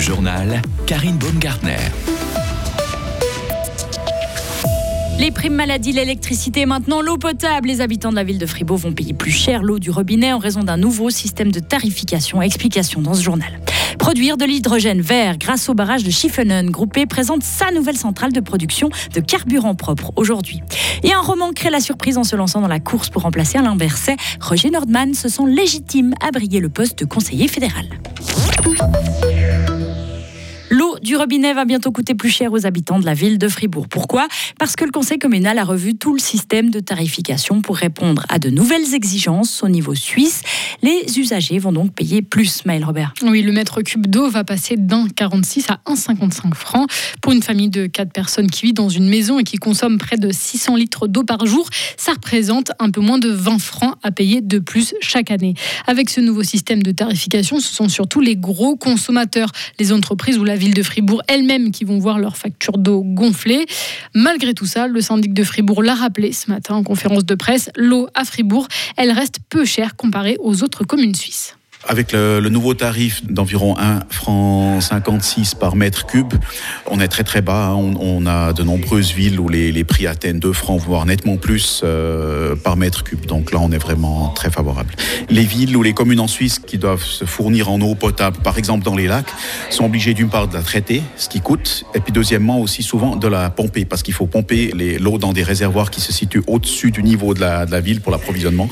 journal, Karine Baumgartner. Les primes maladie, l'électricité, maintenant l'eau potable. Les habitants de la ville de Fribourg vont payer plus cher l'eau du robinet en raison d'un nouveau système de tarification. Explication dans ce journal. Produire de l'hydrogène vert grâce au barrage de Schiffenen, Groupé présente sa nouvelle centrale de production de carburant propre aujourd'hui. Et un roman crée la surprise en se lançant dans la course pour remplacer Alain Berset. Roger Nordman se sent légitime à briller le poste de conseiller fédéral. Du robinet va bientôt coûter plus cher aux habitants de la ville de Fribourg. Pourquoi? Parce que le conseil communal a revu tout le système de tarification pour répondre à de nouvelles exigences au niveau suisse. Les usagers vont donc payer plus, Maël Robert. Oui, le mètre cube d'eau va passer d'un 46 à 1,55 francs. Pour une famille de 4 personnes qui vit dans une maison et qui consomme près de 600 litres d'eau par jour, ça représente un peu moins de 20 francs à payer de plus chaque année. Avec ce nouveau système de tarification, ce sont surtout les gros consommateurs, les entreprises ou la ville de Fribourg elles-mêmes qui vont voir leur facture d'eau gonfler. Malgré tout ça, le syndic de Fribourg l'a rappelé ce matin en conférence de presse, l'eau à Fribourg, elle reste peu chère comparée aux autres communes suisses. Avec le, le, nouveau tarif d'environ 1 franc 56 par mètre cube, on est très très bas. On, on a de nombreuses villes où les, les, prix atteignent 2 francs, voire nettement plus euh, par mètre cube. Donc là, on est vraiment très favorable. Les villes ou les communes en Suisse qui doivent se fournir en eau potable, par exemple dans les lacs, sont obligées d'une part de la traiter, ce qui coûte, et puis deuxièmement aussi souvent de la pomper, parce qu'il faut pomper l'eau dans des réservoirs qui se situent au-dessus du niveau de la, de la ville pour l'approvisionnement.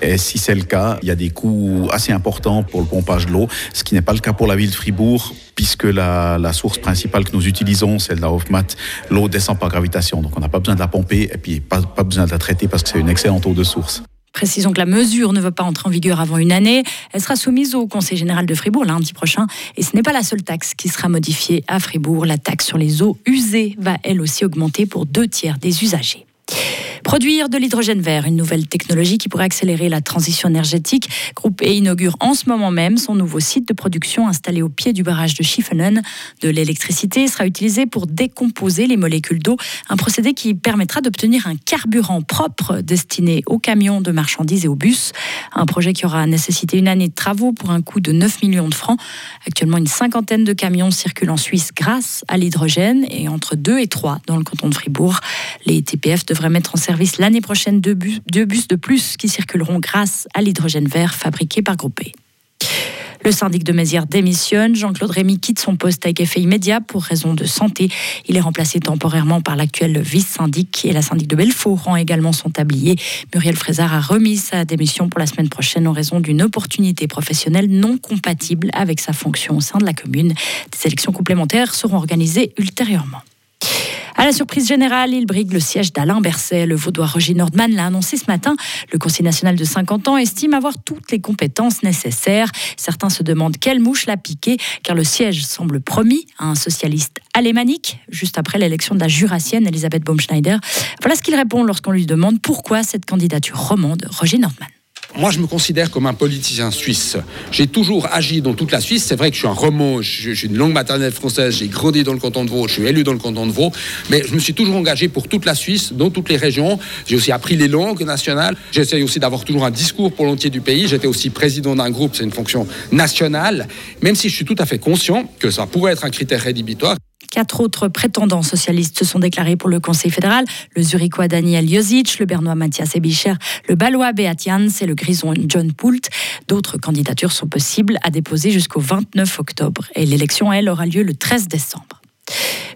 Et si c'est le cas, il y a des coûts assez importants pour le pompage de l'eau, ce qui n'est pas le cas pour la ville de Fribourg, puisque la, source principale que nous utilisons, c'est de la Hofmat. L'eau descend par gravitation, donc on n'a pas besoin de la pomper et puis pas besoin de la traiter parce que c'est une excellente eau de source. Précisons que la mesure ne va pas entrer en vigueur avant une année. Elle sera soumise au Conseil général de Fribourg lundi prochain. Et ce n'est pas la seule taxe qui sera modifiée à Fribourg. La taxe sur les eaux usées va elle aussi augmenter pour deux tiers des usagers. Produire de l'hydrogène vert, une nouvelle technologie qui pourrait accélérer la transition énergétique. Groupe E inaugure en ce moment même son nouveau site de production installé au pied du barrage de Schiffenen. De l'électricité sera utilisée pour décomposer les molécules d'eau, un procédé qui permettra d'obtenir un carburant propre destiné aux camions de marchandises et aux bus. Un projet qui aura nécessité une année de travaux pour un coût de 9 millions de francs. Actuellement, une cinquantaine de camions circulent en Suisse grâce à l'hydrogène et entre 2 et 3 dans le canton de Fribourg. Les TPF devraient mettre en service l'année prochaine deux bus, de plus qui circuleront grâce à l'hydrogène vert fabriqué par Groupé. Le syndic de Mézières démissionne. Jean-Claude Rémy quitte son poste avec effet immédiat pour raison de santé. Il est remplacé temporairement par l'actuel vice-syndic et la syndic de Belfort rend également son tablier. Muriel Frézard a remis sa démission pour la semaine prochaine en raison d'une opportunité professionnelle non compatible avec sa fonction au sein de la commune. Des élections complémentaires seront organisées ultérieurement. À la surprise générale, il brigue le siège d'Alain Berset. Le vaudois Roger Nordman l'a annoncé ce matin. Le Conseil national de 50 ans estime avoir toutes les compétences nécessaires. Certains se demandent quelle mouche l'a piqué, car le siège semble promis à un socialiste alémanique, juste après l'élection de la jurassienne Elisabeth Baumschneider. Voilà ce qu'il répond lorsqu'on lui demande pourquoi cette candidature romande. Roger Nordman. Moi, je me considère comme un politicien suisse. J'ai toujours agi dans toute la Suisse. C'est vrai que je suis un remot, j'ai une langue maternelle française, j'ai grandi dans le canton de Vaud, je suis élu dans le canton de Vaud, mais je me suis toujours engagé pour toute la Suisse, dans toutes les régions. J'ai aussi appris les langues nationales. J'essaye aussi d'avoir toujours un discours pour l'entier du pays. J'étais aussi président d'un groupe, c'est une fonction nationale, même si je suis tout à fait conscient que ça pourrait être un critère rédhibitoire. Quatre autres prétendants socialistes se sont déclarés pour le Conseil fédéral. Le Zurichois Daniel Josic, le Bernois Mathias Ebicher, le Balois Beat et le Grison John Poult. D'autres candidatures sont possibles à déposer jusqu'au 29 octobre. Et l'élection, elle, aura lieu le 13 décembre.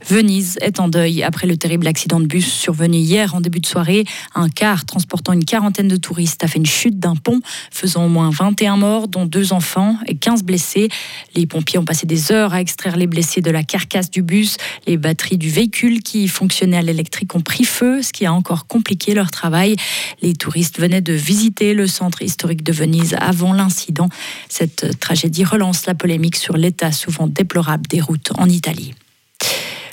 Venise est en deuil après le terrible accident de bus survenu hier en début de soirée. Un car transportant une quarantaine de touristes a fait une chute d'un pont, faisant au moins 21 morts, dont deux enfants et 15 blessés. Les pompiers ont passé des heures à extraire les blessés de la carcasse du bus. Les batteries du véhicule qui fonctionnait à l'électrique ont pris feu, ce qui a encore compliqué leur travail. Les touristes venaient de visiter le centre historique de Venise avant l'incident. Cette tragédie relance la polémique sur l'état souvent déplorable des routes en Italie.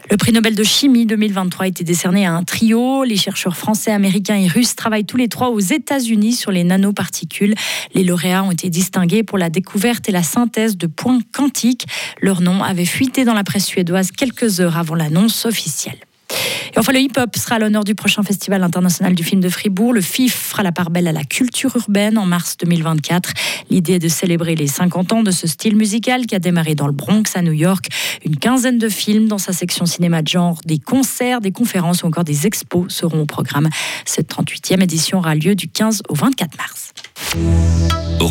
Le prix Nobel de chimie 2023 a été décerné à un trio. Les chercheurs français, américains et russes travaillent tous les trois aux États-Unis sur les nanoparticules. Les lauréats ont été distingués pour la découverte et la synthèse de points quantiques. Leur nom avait fuité dans la presse suédoise quelques heures avant l'annonce officielle. Et enfin, le hip-hop sera à l'honneur du prochain Festival international du film de Fribourg. Le FIF fera la part belle à la culture urbaine en mars 2024. L'idée est de célébrer les 50 ans de ce style musical qui a démarré dans le Bronx à New York. Une quinzaine de films dans sa section cinéma de genre, des concerts, des conférences ou encore des expos seront au programme. Cette 38e édition aura lieu du 15 au 24 mars.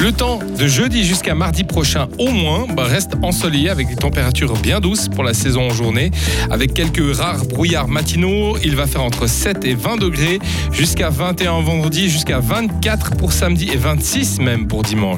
le temps de jeudi jusqu'à mardi prochain au moins bah, reste ensoleillé avec des températures bien douces pour la saison en journée. Avec quelques rares brouillards matinaux, il va faire entre 7 et 20 degrés jusqu'à 21 vendredi, jusqu'à 24 pour samedi et 26 même pour dimanche.